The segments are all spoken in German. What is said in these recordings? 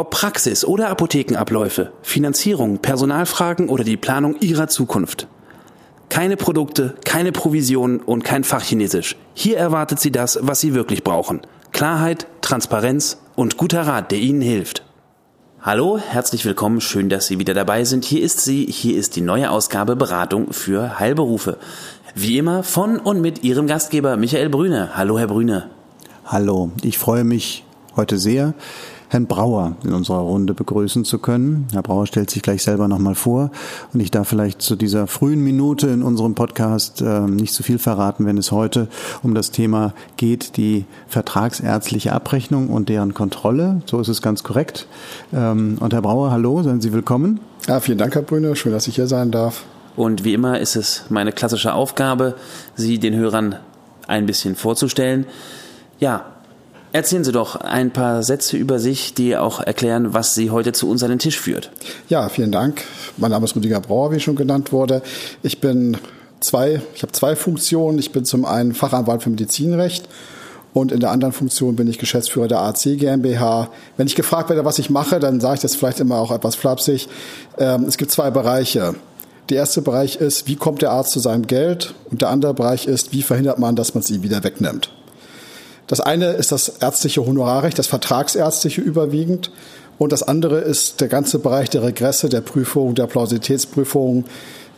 Ob Praxis oder Apothekenabläufe, Finanzierung, Personalfragen oder die Planung Ihrer Zukunft. Keine Produkte, keine Provisionen und kein Fachchinesisch. Hier erwartet Sie das, was Sie wirklich brauchen. Klarheit, Transparenz und guter Rat, der Ihnen hilft. Hallo, herzlich willkommen, schön, dass Sie wieder dabei sind. Hier ist sie, hier ist die neue Ausgabe Beratung für Heilberufe. Wie immer von und mit Ihrem Gastgeber Michael Brüne. Hallo, Herr Brüne. Hallo, ich freue mich heute sehr, Herrn Brauer in unserer Runde begrüßen zu können. Herr Brauer stellt sich gleich selber nochmal vor und ich darf vielleicht zu dieser frühen Minute in unserem Podcast äh, nicht zu viel verraten, wenn es heute um das Thema geht, die vertragsärztliche Abrechnung und deren Kontrolle. So ist es ganz korrekt. Ähm, und Herr Brauer, hallo, seien Sie willkommen. Ja, vielen Dank, Herr Brüne. Schön, dass ich hier sein darf. Und wie immer ist es meine klassische Aufgabe, Sie den Hörern ein bisschen vorzustellen. Ja, erzählen Sie doch ein paar Sätze über sich, die auch erklären, was Sie heute zu uns an den Tisch führt. Ja, vielen Dank. Mein Name ist Rüdiger Brauer, wie schon genannt wurde. Ich bin zwei, ich habe zwei Funktionen. Ich bin zum einen Fachanwalt für Medizinrecht und in der anderen Funktion bin ich Geschäftsführer der AC GmbH. Wenn ich gefragt werde, was ich mache, dann sage ich das vielleicht immer auch etwas flapsig. Ähm, es gibt zwei Bereiche. Der erste Bereich ist, wie kommt der Arzt zu seinem Geld? Und der andere Bereich ist, wie verhindert man, dass man es ihm wieder wegnimmt? Das eine ist das ärztliche Honorarrecht, das vertragsärztliche überwiegend. Und das andere ist der ganze Bereich der Regresse, der Prüfung, der Plausibilitätsprüfung,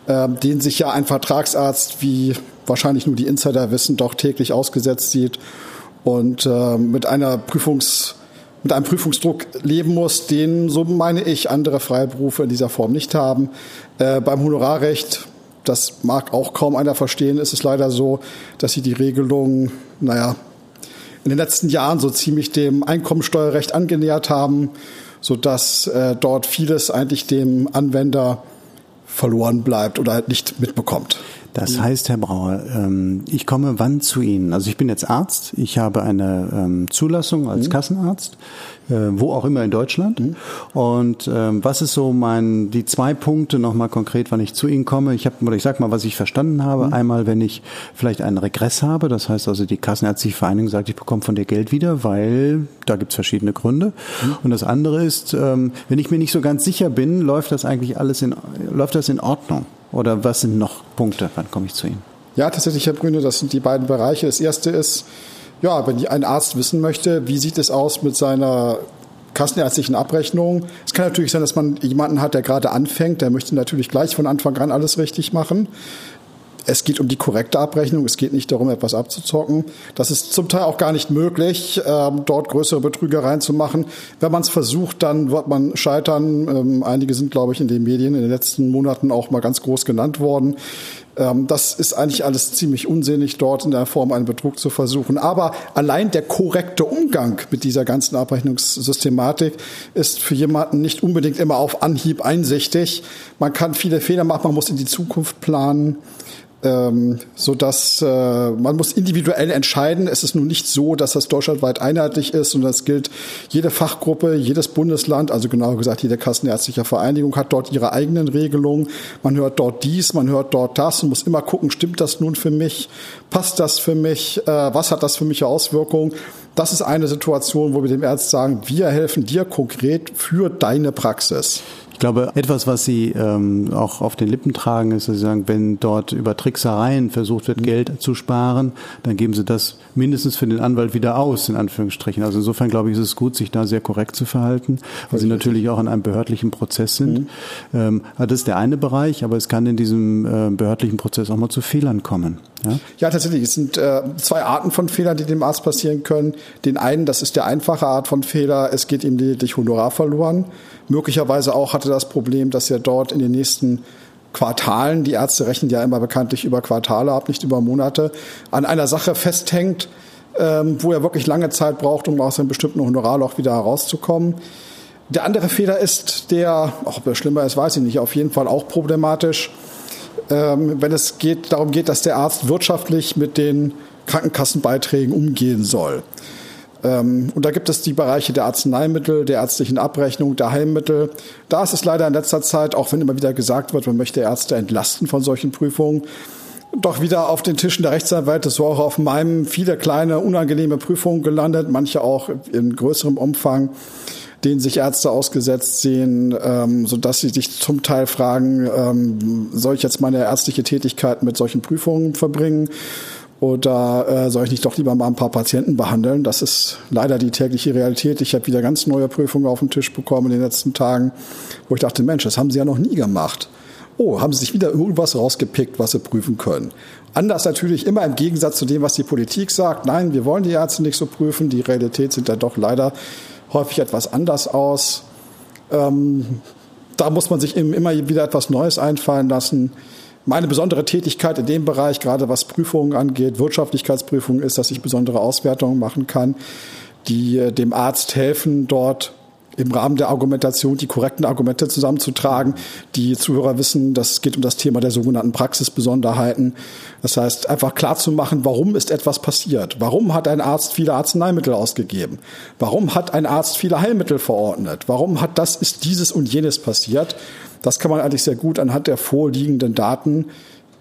äh, den sich ja ein Vertragsarzt, wie wahrscheinlich nur die Insider wissen, doch täglich ausgesetzt sieht und äh, mit einer Prüfungs mit einem Prüfungsdruck leben muss, den, so meine ich, andere Freiberufe in dieser Form nicht haben. Äh, beim Honorarrecht, das mag auch kaum einer verstehen, ist es leider so, dass sie die Regelung, naja, in den letzten Jahren so ziemlich dem Einkommensteuerrecht angenähert haben, sodass äh, dort vieles eigentlich dem Anwender verloren bleibt oder halt nicht mitbekommt. Das heißt, Herr Brauer, ähm, ich komme wann zu Ihnen? Also ich bin jetzt Arzt, ich habe eine ähm, Zulassung als mhm. Kassenarzt, äh, wo auch immer in Deutschland. Mhm. Und ähm, was ist so mein die zwei Punkte nochmal konkret, wann ich zu Ihnen komme? Ich habe oder ich sag mal, was ich verstanden habe. Mhm. Einmal, wenn ich vielleicht einen Regress habe, das heißt also die Kassenärztliche Vereinigung sagt, ich bekomme von dir Geld wieder, weil da gibt's verschiedene Gründe. Und das andere ist, wenn ich mir nicht so ganz sicher bin, läuft das eigentlich alles in läuft das in Ordnung? Oder was sind noch Punkte? Wann komme ich zu Ihnen? Ja, tatsächlich, Herr Brüne, das sind die beiden Bereiche. Das erste ist, ja, wenn ein Arzt wissen möchte, wie sieht es aus mit seiner kassenärztlichen Abrechnung. Es kann natürlich sein, dass man jemanden hat, der gerade anfängt, der möchte natürlich gleich von Anfang an alles richtig machen. Es geht um die korrekte Abrechnung, es geht nicht darum, etwas abzuzocken. Das ist zum Teil auch gar nicht möglich, ähm, dort größere Betrügereien zu machen. Wenn man es versucht, dann wird man scheitern. Ähm, einige sind, glaube ich, in den Medien in den letzten Monaten auch mal ganz groß genannt worden. Ähm, das ist eigentlich alles ziemlich unsinnig, dort in der Form einen Betrug zu versuchen. Aber allein der korrekte Umgang mit dieser ganzen Abrechnungssystematik ist für jemanden nicht unbedingt immer auf Anhieb einsichtig. Man kann viele Fehler machen, man muss in die Zukunft planen ähm, so dass äh, man muss individuell entscheiden. Es ist nun nicht so, dass das deutschlandweit einheitlich ist und das gilt jede Fachgruppe, jedes Bundesland, also genauer gesagt jede Kassenärztliche Vereinigung hat dort ihre eigenen Regelungen. Man hört dort dies, man hört dort das und muss immer gucken, stimmt das nun für mich, passt das für mich, äh, was hat das für mich Auswirkungen? Das ist eine Situation, wo wir dem Arzt sagen, wir helfen dir konkret für deine Praxis glaube, etwas, was Sie ähm, auch auf den Lippen tragen, ist, dass Sie sagen, wenn dort über Tricksereien versucht wird, Geld zu sparen, dann geben Sie das mindestens für den Anwalt wieder aus, in Anführungsstrichen. Also insofern glaube ich, ist es gut, sich da sehr korrekt zu verhalten, weil Sie natürlich auch in einem behördlichen Prozess sind. Mhm. Ähm, das ist der eine Bereich, aber es kann in diesem äh, behördlichen Prozess auch mal zu Fehlern kommen. Ja, ja tatsächlich. Es sind äh, zwei Arten von Fehlern, die dem Arzt passieren können. Den einen, das ist der einfache Art von Fehler, es geht ihm lediglich Honorar verloren. Möglicherweise auch hatte das Problem, dass er dort in den nächsten Quartalen, die Ärzte rechnen ja immer bekanntlich über Quartale ab, nicht über Monate, an einer Sache festhängt, ähm, wo er wirklich lange Zeit braucht, um aus einem bestimmten Honorarloch wieder herauszukommen. Der andere Fehler ist, der, ob er schlimmer ist, weiß ich nicht, auf jeden Fall auch problematisch, ähm, wenn es geht, darum geht, dass der Arzt wirtschaftlich mit den Krankenkassenbeiträgen umgehen soll. Ähm, und da gibt es die Bereiche der Arzneimittel, der ärztlichen Abrechnung, der Heilmittel. Da ist es leider in letzter Zeit, auch wenn immer wieder gesagt wird, man möchte Ärzte entlasten von solchen Prüfungen, doch wieder auf den Tischen der Rechtsanwälte, so auch auf meinem, viele kleine, unangenehme Prüfungen gelandet, manche auch in größerem Umfang, denen sich Ärzte ausgesetzt sehen, ähm, so dass sie sich zum Teil fragen, ähm, soll ich jetzt meine ärztliche Tätigkeit mit solchen Prüfungen verbringen? Oder äh, soll ich nicht doch lieber mal ein paar Patienten behandeln? Das ist leider die tägliche Realität. Ich habe wieder ganz neue Prüfungen auf den Tisch bekommen in den letzten Tagen, wo ich dachte, Mensch, das haben Sie ja noch nie gemacht. Oh, haben Sie sich wieder irgendwas rausgepickt, was Sie prüfen können. Anders natürlich immer im Gegensatz zu dem, was die Politik sagt. Nein, wir wollen die Ärzte nicht so prüfen. Die Realität sieht da doch leider häufig etwas anders aus. Ähm, da muss man sich immer wieder etwas Neues einfallen lassen. Meine besondere Tätigkeit in dem Bereich, gerade was Prüfungen angeht, Wirtschaftlichkeitsprüfungen, ist, dass ich besondere Auswertungen machen kann, die äh, dem Arzt helfen, dort im Rahmen der Argumentation die korrekten Argumente zusammenzutragen. Die Zuhörer wissen, das geht um das Thema der sogenannten Praxisbesonderheiten. Das heißt, einfach klar zu machen, warum ist etwas passiert? Warum hat ein Arzt viele Arzneimittel ausgegeben? Warum hat ein Arzt viele Heilmittel verordnet? Warum hat das, ist dieses und jenes passiert? Das kann man eigentlich sehr gut anhand der vorliegenden Daten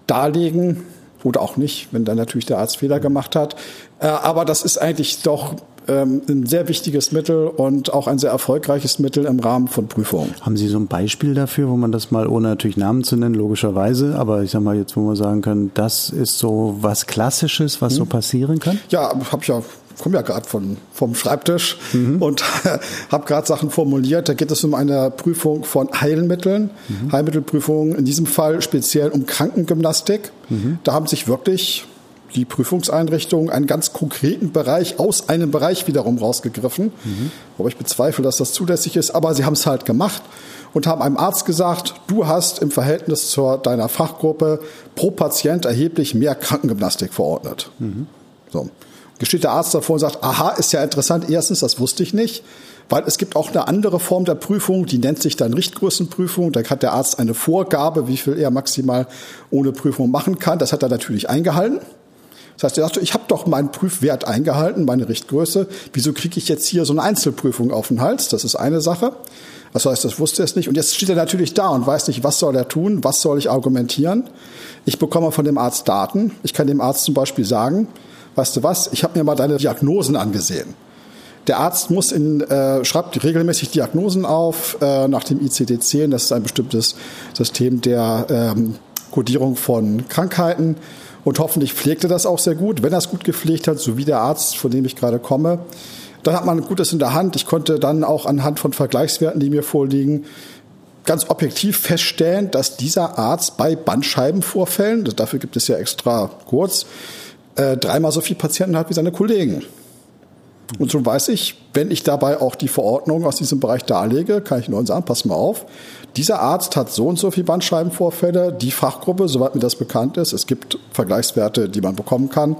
darlegen oder auch nicht, wenn dann natürlich der Arzt Fehler gemacht hat. Äh, aber das ist eigentlich doch ähm, ein sehr wichtiges Mittel und auch ein sehr erfolgreiches Mittel im Rahmen von Prüfungen. Haben Sie so ein Beispiel dafür, wo man das mal, ohne natürlich Namen zu nennen, logischerweise, aber ich sag mal jetzt, wo man sagen kann, das ist so was Klassisches, was hm. so passieren kann? Ja, habe ich ja komme ja gerade von vom Schreibtisch mhm. und habe gerade Sachen formuliert. Da geht es um eine Prüfung von Heilmitteln, mhm. Heilmittelprüfung in diesem Fall speziell um Krankengymnastik. Mhm. Da haben sich wirklich die Prüfungseinrichtungen einen ganz konkreten Bereich aus einem Bereich wiederum rausgegriffen. Mhm. Aber ich bezweifle, dass das zulässig ist. Aber sie haben es halt gemacht und haben einem Arzt gesagt, du hast im Verhältnis zu deiner Fachgruppe pro Patient erheblich mehr Krankengymnastik verordnet. Mhm. So. Gesteht der Arzt davor und sagt, aha, ist ja interessant. Erstens, das wusste ich nicht. Weil es gibt auch eine andere Form der Prüfung, die nennt sich dann Richtgrößenprüfung. Da hat der Arzt eine Vorgabe, wie viel er maximal ohne Prüfung machen kann. Das hat er natürlich eingehalten. Das heißt, er sagte, ich habe doch meinen Prüfwert eingehalten, meine Richtgröße. Wieso kriege ich jetzt hier so eine Einzelprüfung auf den Hals? Das ist eine Sache. Das heißt, das wusste er es nicht. Und jetzt steht er natürlich da und weiß nicht, was soll er tun, was soll ich argumentieren. Ich bekomme von dem Arzt Daten. Ich kann dem Arzt zum Beispiel sagen, weißt du was, ich habe mir mal deine Diagnosen angesehen. Der Arzt muss in, äh, schreibt regelmäßig Diagnosen auf äh, nach dem ICD-10. Das ist ein bestimmtes System der ähm, Kodierung von Krankheiten. Und hoffentlich pflegt er das auch sehr gut. Wenn er es gut gepflegt hat, so wie der Arzt, von dem ich gerade komme, dann hat man Gutes in der Hand. Ich konnte dann auch anhand von Vergleichswerten, die mir vorliegen, ganz objektiv feststellen, dass dieser Arzt bei Bandscheibenvorfällen, dafür gibt es ja extra kurz, äh, dreimal so viele Patienten hat wie seine Kollegen. Und so weiß ich, wenn ich dabei auch die Verordnung aus diesem Bereich darlege, kann ich nur sagen, pass mal auf, dieser Arzt hat so und so viele Bandscheibenvorfälle, die Fachgruppe, soweit mir das bekannt ist, es gibt Vergleichswerte, die man bekommen kann,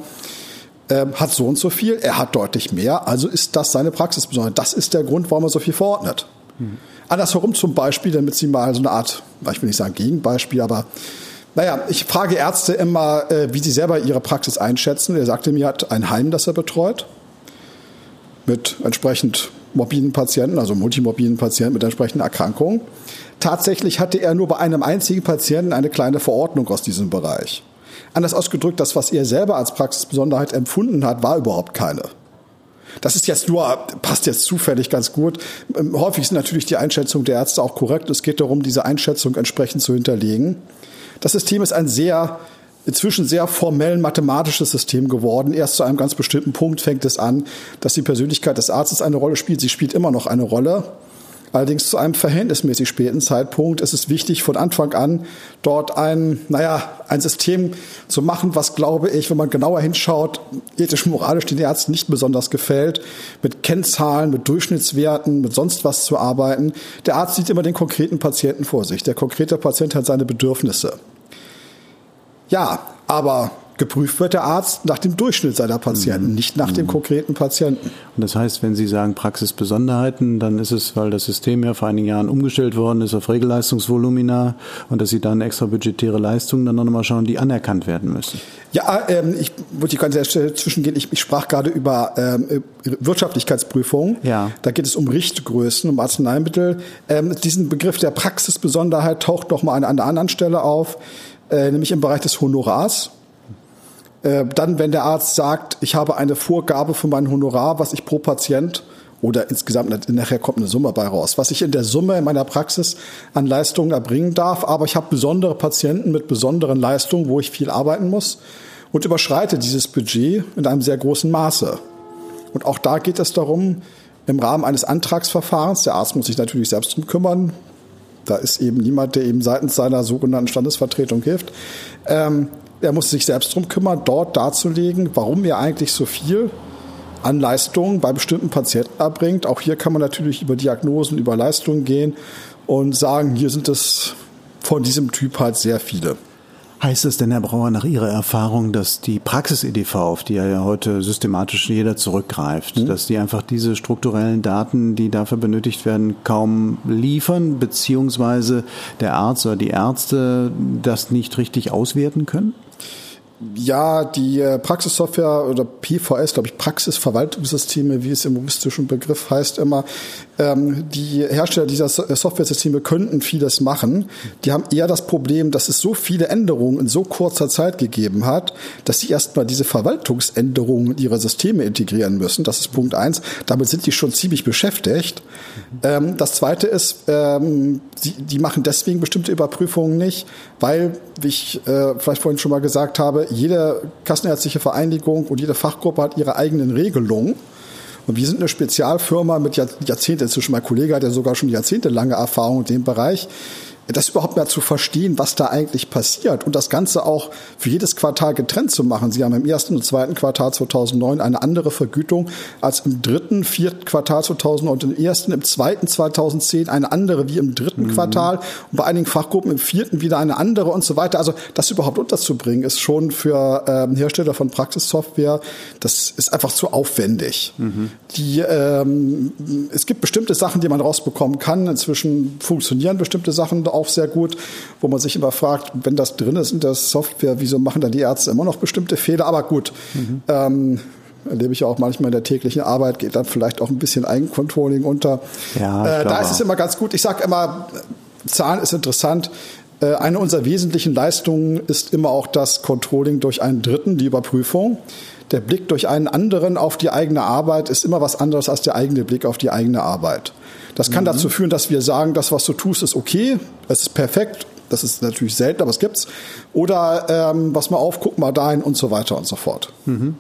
äh, hat so und so viel, er hat deutlich mehr, also ist das seine Praxis besonders. Das ist der Grund, warum er so viel verordnet. Mhm. Andersherum zum Beispiel, damit Sie mal so eine Art, ich will nicht sagen Gegenbeispiel, aber naja, ich frage Ärzte immer, äh, wie sie selber ihre Praxis einschätzen. Er sagte mir, er hat ein Heim, das er betreut, mit entsprechend morbiden Patienten, also multimorbiden Patienten mit entsprechenden Erkrankungen. Tatsächlich hatte er nur bei einem einzigen Patienten eine kleine Verordnung aus diesem Bereich. Anders ausgedrückt, das, was er selber als Praxisbesonderheit empfunden hat, war überhaupt keine. Das ist jetzt nur, passt jetzt zufällig ganz gut. Ähm, häufig sind natürlich die Einschätzungen der Ärzte auch korrekt. Es geht darum, diese Einschätzung entsprechend zu hinterlegen. Das System ist ein sehr inzwischen sehr formell mathematisches System geworden. Erst zu einem ganz bestimmten Punkt fängt es an, dass die Persönlichkeit des Arztes eine Rolle spielt. Sie spielt immer noch eine Rolle. Allerdings zu einem verhältnismäßig späten Zeitpunkt ist es wichtig, von Anfang an dort ein, naja, ein System zu machen, was, glaube ich, wenn man genauer hinschaut, ethisch, moralisch den Ärzten nicht besonders gefällt, mit Kennzahlen, mit Durchschnittswerten, mit sonst was zu arbeiten. Der Arzt sieht immer den konkreten Patienten vor sich. Der konkrete Patient hat seine Bedürfnisse. Ja, aber geprüft wird der Arzt nach dem Durchschnitt seiner Patienten, mhm. nicht nach mhm. dem konkreten Patienten. Und das heißt, wenn Sie sagen Praxisbesonderheiten, dann ist es, weil das System ja vor einigen Jahren umgestellt worden ist auf Regelleistungsvolumina und dass Sie dann extra budgetäre Leistungen dann nochmal schauen, die anerkannt werden müssen. Ja, ähm, ich wollte an der Stelle zwischengehen. Ich, ich sprach gerade über ähm, Wirtschaftlichkeitsprüfung. Ja. Da geht es um Richtgrößen, um Arzneimittel. Ähm, diesen Begriff der Praxisbesonderheit taucht noch mal an einer anderen Stelle auf, äh, nämlich im Bereich des Honorars. Äh, dann, wenn der Arzt sagt, ich habe eine Vorgabe für mein Honorar, was ich pro Patient oder insgesamt nachher kommt eine Summe bei raus, was ich in der Summe in meiner Praxis an Leistungen erbringen darf, aber ich habe besondere Patienten mit besonderen Leistungen, wo ich viel arbeiten muss und überschreite dieses Budget in einem sehr großen Maße. Und auch da geht es darum, im Rahmen eines Antragsverfahrens, der Arzt muss sich natürlich selbst drum kümmern, da ist eben niemand, der ihm seitens seiner sogenannten Standesvertretung hilft, ähm, er muss sich selbst drum kümmern, dort darzulegen, warum er eigentlich so viel an Leistungen bei bestimmten Patienten erbringt. Auch hier kann man natürlich über Diagnosen, über Leistungen gehen und sagen, hier sind es von diesem Typ halt sehr viele. Heißt es denn, Herr Brauer, nach Ihrer Erfahrung, dass die Praxis-EDV, auf die ja heute systematisch jeder zurückgreift, mhm. dass die einfach diese strukturellen Daten, die dafür benötigt werden, kaum liefern, beziehungsweise der Arzt oder die Ärzte das nicht richtig auswerten können? Ja, die äh, Praxissoftware oder PVS, glaube ich, Praxisverwaltungssysteme, wie es im juristischen Begriff heißt, immer, ähm, die Hersteller dieser äh, Software-Systeme könnten vieles machen. Die haben eher das Problem, dass es so viele Änderungen in so kurzer Zeit gegeben hat, dass sie erstmal diese Verwaltungsänderungen in ihre Systeme integrieren müssen. Das ist Punkt eins. Damit sind die schon ziemlich beschäftigt. Ähm, das zweite ist, ähm, die, die machen deswegen bestimmte Überprüfungen nicht, weil, wie ich äh, vielleicht vorhin schon mal gesagt habe, jede kassenärztliche Vereinigung und jede Fachgruppe hat ihre eigenen Regelungen. Und wir sind eine Spezialfirma mit Jahrzehnten, inzwischen mein Kollege hat ja sogar schon jahrzehntelange Erfahrung in dem Bereich das überhaupt mehr zu verstehen, was da eigentlich passiert und das Ganze auch für jedes Quartal getrennt zu machen. Sie haben im ersten und zweiten Quartal 2009 eine andere Vergütung als im dritten, vierten Quartal 2009 und im ersten, im zweiten 2010 eine andere wie im dritten mhm. Quartal und bei einigen Fachgruppen im vierten wieder eine andere und so weiter. Also das überhaupt unterzubringen, ist schon für ähm, Hersteller von Praxissoftware, das ist einfach zu aufwendig. Mhm. Die, ähm, es gibt bestimmte Sachen, die man rausbekommen kann. Inzwischen funktionieren bestimmte Sachen auch sehr gut, wo man sich immer fragt, wenn das drin ist in der Software, wieso machen dann die Ärzte immer noch bestimmte Fehler? Aber gut, mhm. ähm, erlebe ich ja auch manchmal in der täglichen Arbeit, geht dann vielleicht auch ein bisschen Eigencontrolling unter. Ja, äh, da ist es immer ganz gut. Ich sage immer, Zahlen ist interessant. Äh, eine unserer wesentlichen Leistungen ist immer auch das Controlling durch einen Dritten, die Überprüfung. Der Blick durch einen anderen auf die eigene Arbeit ist immer was anderes als der eigene Blick auf die eigene Arbeit. Das kann mhm. dazu führen, dass wir sagen, das, was du tust, ist okay, es ist perfekt. Das ist natürlich selten, aber es gibt's. Oder ähm, was mal auf, guck mal dahin und so weiter und so fort. Mhm.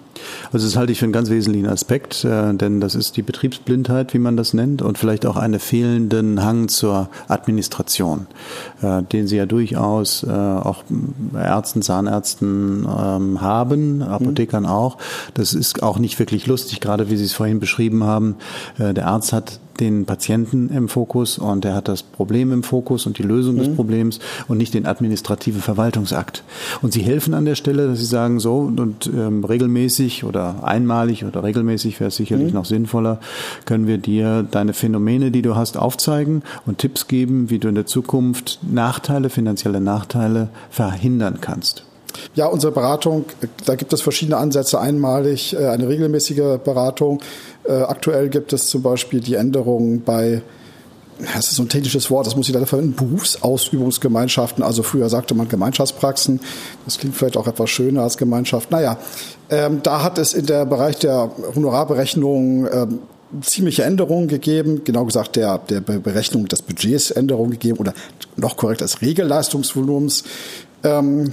Also das halte ich für einen ganz wesentlichen Aspekt, äh, denn das ist die Betriebsblindheit, wie man das nennt, und vielleicht auch einen fehlenden Hang zur Administration, äh, den Sie ja durchaus äh, auch Ärzten, Zahnärzten ähm, haben, Apothekern mhm. auch. Das ist auch nicht wirklich lustig, gerade wie Sie es vorhin beschrieben haben. Äh, der Arzt hat den Patienten im Fokus und er hat das Problem im Fokus und die Lösung mhm. des Problems und nicht den administrativen Verwaltungsakt. Und sie helfen an der Stelle, dass sie sagen, so und ähm, regelmäßig oder einmalig oder regelmäßig wäre es sicherlich mhm. noch sinnvoller, können wir dir deine Phänomene, die du hast, aufzeigen und Tipps geben, wie du in der Zukunft Nachteile, finanzielle Nachteile verhindern kannst. Ja, unsere Beratung, da gibt es verschiedene Ansätze. Einmalig äh, eine regelmäßige Beratung. Äh, aktuell gibt es zum Beispiel die Änderung bei das ist so ein technisches Wort, das muss ich leider verwenden, Berufsausübungsgemeinschaften. Also früher sagte man Gemeinschaftspraxen. Das klingt vielleicht auch etwas schöner als Gemeinschaft. Naja, ähm, da hat es in der Bereich der Honorarberechnung ähm, ziemliche Änderungen gegeben, genau gesagt der, der Berechnung des Budgets Änderungen gegeben oder noch korrekt des Regelleistungsvolumens. Ähm,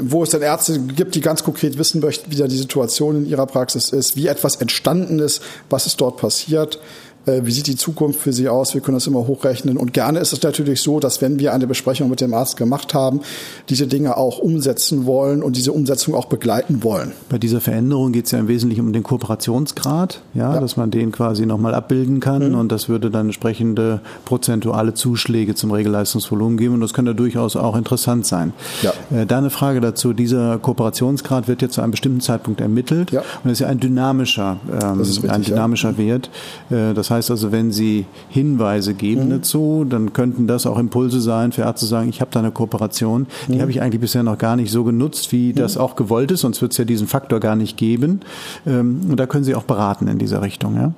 wo es dann Ärzte gibt, die ganz konkret wissen möchten, wie da die Situation in ihrer Praxis ist, wie etwas entstanden ist, was ist dort passiert. Äh, wie sieht die Zukunft für Sie aus? Wir können das immer hochrechnen. Und gerne ist es natürlich so, dass wenn wir eine Besprechung mit dem Arzt gemacht haben, diese Dinge auch umsetzen wollen und diese Umsetzung auch begleiten wollen. Bei dieser Veränderung geht es ja im Wesentlichen um den Kooperationsgrad, ja, ja. dass man den quasi nochmal abbilden kann mhm. und das würde dann entsprechende prozentuale Zuschläge zum Regelleistungsvolumen geben und das könnte durchaus auch interessant sein. Ja. Äh, da eine Frage dazu. Dieser Kooperationsgrad wird jetzt zu einem bestimmten Zeitpunkt ermittelt ja. und ist ja ein dynamischer, ähm, richtig, ein dynamischer ja. Wert. Äh, das heißt also, wenn Sie Hinweise geben mhm. dazu, dann könnten das auch Impulse sein für Ärzte zu sagen, ich habe da eine Kooperation, die mhm. habe ich eigentlich bisher noch gar nicht so genutzt, wie mhm. das auch gewollt ist, sonst wird es ja diesen Faktor gar nicht geben. Ähm, und da können Sie auch beraten in dieser Richtung, ja?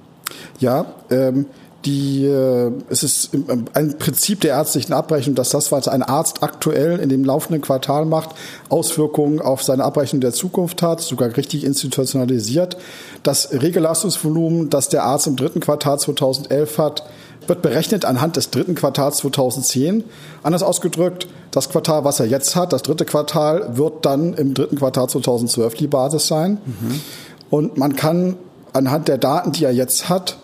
Ja, ähm, die, äh, es ist ein Prinzip der ärztlichen Abrechnung, dass das, was ein Arzt aktuell in dem laufenden Quartal macht, Auswirkungen auf seine Abrechnung der Zukunft hat, sogar richtig institutionalisiert. Das Regelleistungsvolumen, das der Arzt im dritten Quartal 2011 hat, wird berechnet anhand des dritten Quartals 2010. Anders ausgedrückt, das Quartal, was er jetzt hat, das dritte Quartal, wird dann im dritten Quartal 2012 die Basis sein. Mhm. Und man kann anhand der Daten, die er jetzt hat,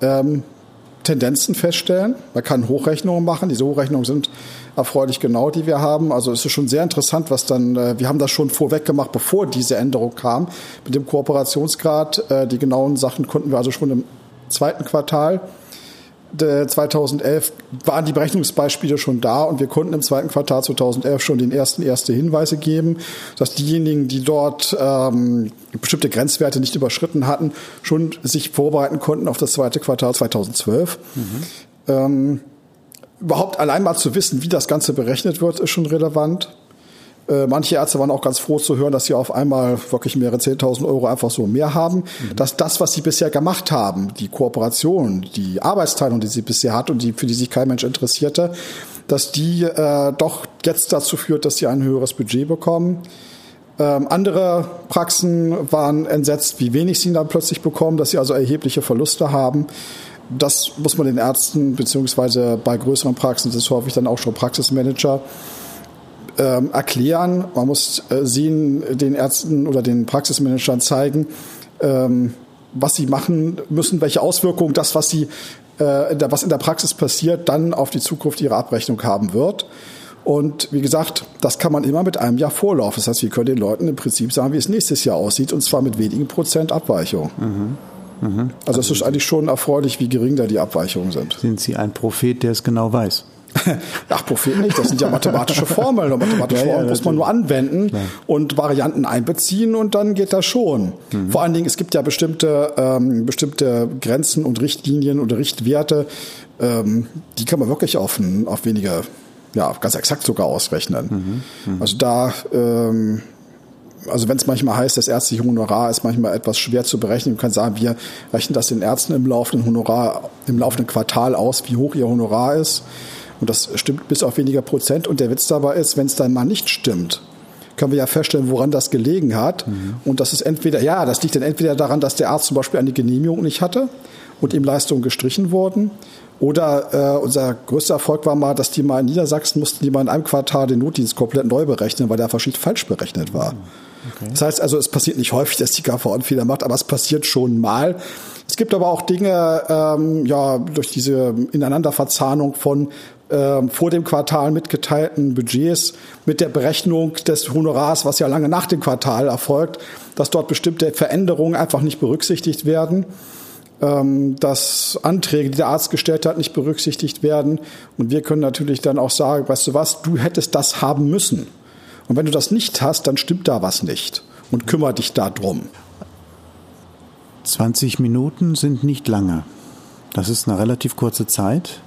ähm, Tendenzen feststellen. Man kann Hochrechnungen machen. Diese Hochrechnungen sind erfreulich genau, die wir haben. Also es ist schon sehr interessant, was dann, äh, wir haben das schon vorweg gemacht, bevor diese Änderung kam. Mit dem Kooperationsgrad, äh, die genauen Sachen konnten wir also schon im zweiten Quartal 2011 waren die Berechnungsbeispiele schon da und wir konnten im zweiten Quartal 2011 schon den ersten erste Hinweise geben, dass diejenigen, die dort ähm, bestimmte Grenzwerte nicht überschritten hatten, schon sich vorbereiten konnten auf das zweite Quartal 2012. Mhm. Ähm, überhaupt allein mal zu wissen, wie das Ganze berechnet wird, ist schon relevant. Äh, manche Ärzte waren auch ganz froh zu hören, dass sie auf einmal wirklich mehrere 10.000 Euro einfach so mehr haben. Mhm. Dass das, was sie bisher gemacht haben, die Kooperation, die Arbeitsteilung, die sie bisher hat und die, für die sich kein Mensch interessierte, dass die äh, doch jetzt dazu führt, dass sie ein höheres Budget bekommen. Ähm, andere Praxen waren entsetzt, wie wenig sie dann plötzlich bekommen, dass sie also erhebliche Verluste haben. Das muss man den Ärzten beziehungsweise bei größeren Praxen, das ist häufig dann auch schon Praxismanager, ähm, erklären. Man muss äh, sehen, den Ärzten oder den Praxismanagern zeigen, ähm, was sie machen müssen, welche Auswirkungen das, was sie, äh, in der, was in der Praxis passiert, dann auf die Zukunft ihrer Abrechnung haben wird. Und wie gesagt, das kann man immer mit einem Jahr Vorlauf. Das heißt, wir können den Leuten im Prinzip sagen, wie es nächstes Jahr aussieht, und zwar mit wenigen Prozent Abweichung. Mhm. Mhm. Also es ist eigentlich schon erfreulich, wie gering da die Abweichungen sind. Sind Sie ein Prophet, der es genau weiß? Ach, Prophet nicht, das sind ja mathematische Formeln. Und mathematische ja, Formeln ja, muss man nur anwenden ja. und Varianten einbeziehen und dann geht das schon. Mhm. Vor allen Dingen, es gibt ja bestimmte, ähm, bestimmte Grenzen und Richtlinien oder Richtwerte, ähm, die kann man wirklich auf, auf weniger, ja, ganz exakt sogar ausrechnen. Mhm. Mhm. Also da, ähm, also wenn es manchmal heißt, das ärztliche Honorar ist manchmal etwas schwer zu berechnen. Man kann sagen, wir rechnen das den Ärzten im laufenden Honorar, im laufenden Quartal aus, wie hoch ihr Honorar ist. Und das stimmt bis auf weniger Prozent. Und der Witz dabei ist, wenn es dann mal nicht stimmt, können wir ja feststellen, woran das gelegen hat. Mhm. Und das ist entweder, ja, das liegt dann entweder daran, dass der Arzt zum Beispiel eine Genehmigung nicht hatte und ihm Leistungen gestrichen wurden. Oder äh, unser größter Erfolg war mal, dass die mal in Niedersachsen mussten die mal in einem Quartal den Notdienst komplett neu berechnen, weil der verschieden falsch berechnet war. Okay. Das heißt also, es passiert nicht häufig, dass die KV einen Fehler macht, aber es passiert schon mal. Es gibt aber auch Dinge, ähm, ja, durch diese Ineinanderverzahnung von vor dem Quartal mitgeteilten Budgets mit der Berechnung des Honorars, was ja lange nach dem Quartal erfolgt, dass dort bestimmte Veränderungen einfach nicht berücksichtigt werden, ähm, dass Anträge, die der Arzt gestellt hat, nicht berücksichtigt werden. Und wir können natürlich dann auch sagen, weißt du was, du hättest das haben müssen. Und wenn du das nicht hast, dann stimmt da was nicht. Und kümmere dich darum. 20 Minuten sind nicht lange. Das ist eine relativ kurze Zeit.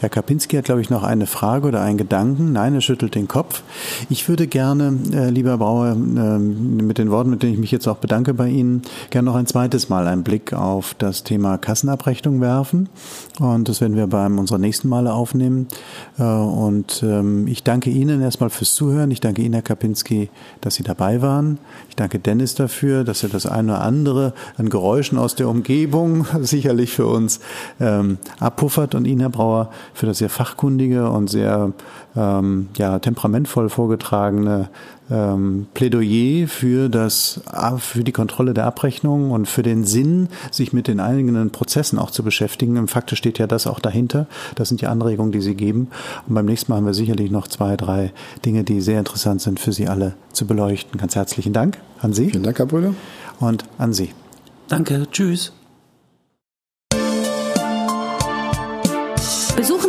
Herr Kapinski hat, glaube ich, noch eine Frage oder einen Gedanken. Nein, er schüttelt den Kopf. Ich würde gerne, äh, lieber Brauer, äh, mit den Worten, mit denen ich mich jetzt auch bedanke bei Ihnen, gerne noch ein zweites Mal einen Blick auf das Thema Kassenabrechnung werfen. Und das werden wir beim unserer nächsten Male aufnehmen. Äh, und ähm, ich danke Ihnen erstmal fürs Zuhören. Ich danke Ihnen, Herr Kapinski, dass Sie dabei waren. Ich danke Dennis dafür, dass er das eine oder andere an Geräuschen aus der Umgebung sicherlich für uns ähm, abpuffert. Und Ihnen, Herr Brauer, für das sehr fachkundige und sehr ähm, ja, temperamentvoll vorgetragene ähm, Plädoyer für das für die Kontrolle der Abrechnung und für den Sinn, sich mit den eigenen Prozessen auch zu beschäftigen. Im Fakte steht ja das auch dahinter. Das sind die Anregungen, die Sie geben. Und beim nächsten Mal haben wir sicherlich noch zwei, drei Dinge, die sehr interessant sind für Sie alle zu beleuchten. Ganz herzlichen Dank an Sie. Vielen Dank, Herr Brüder. Und an Sie. Danke. Tschüss.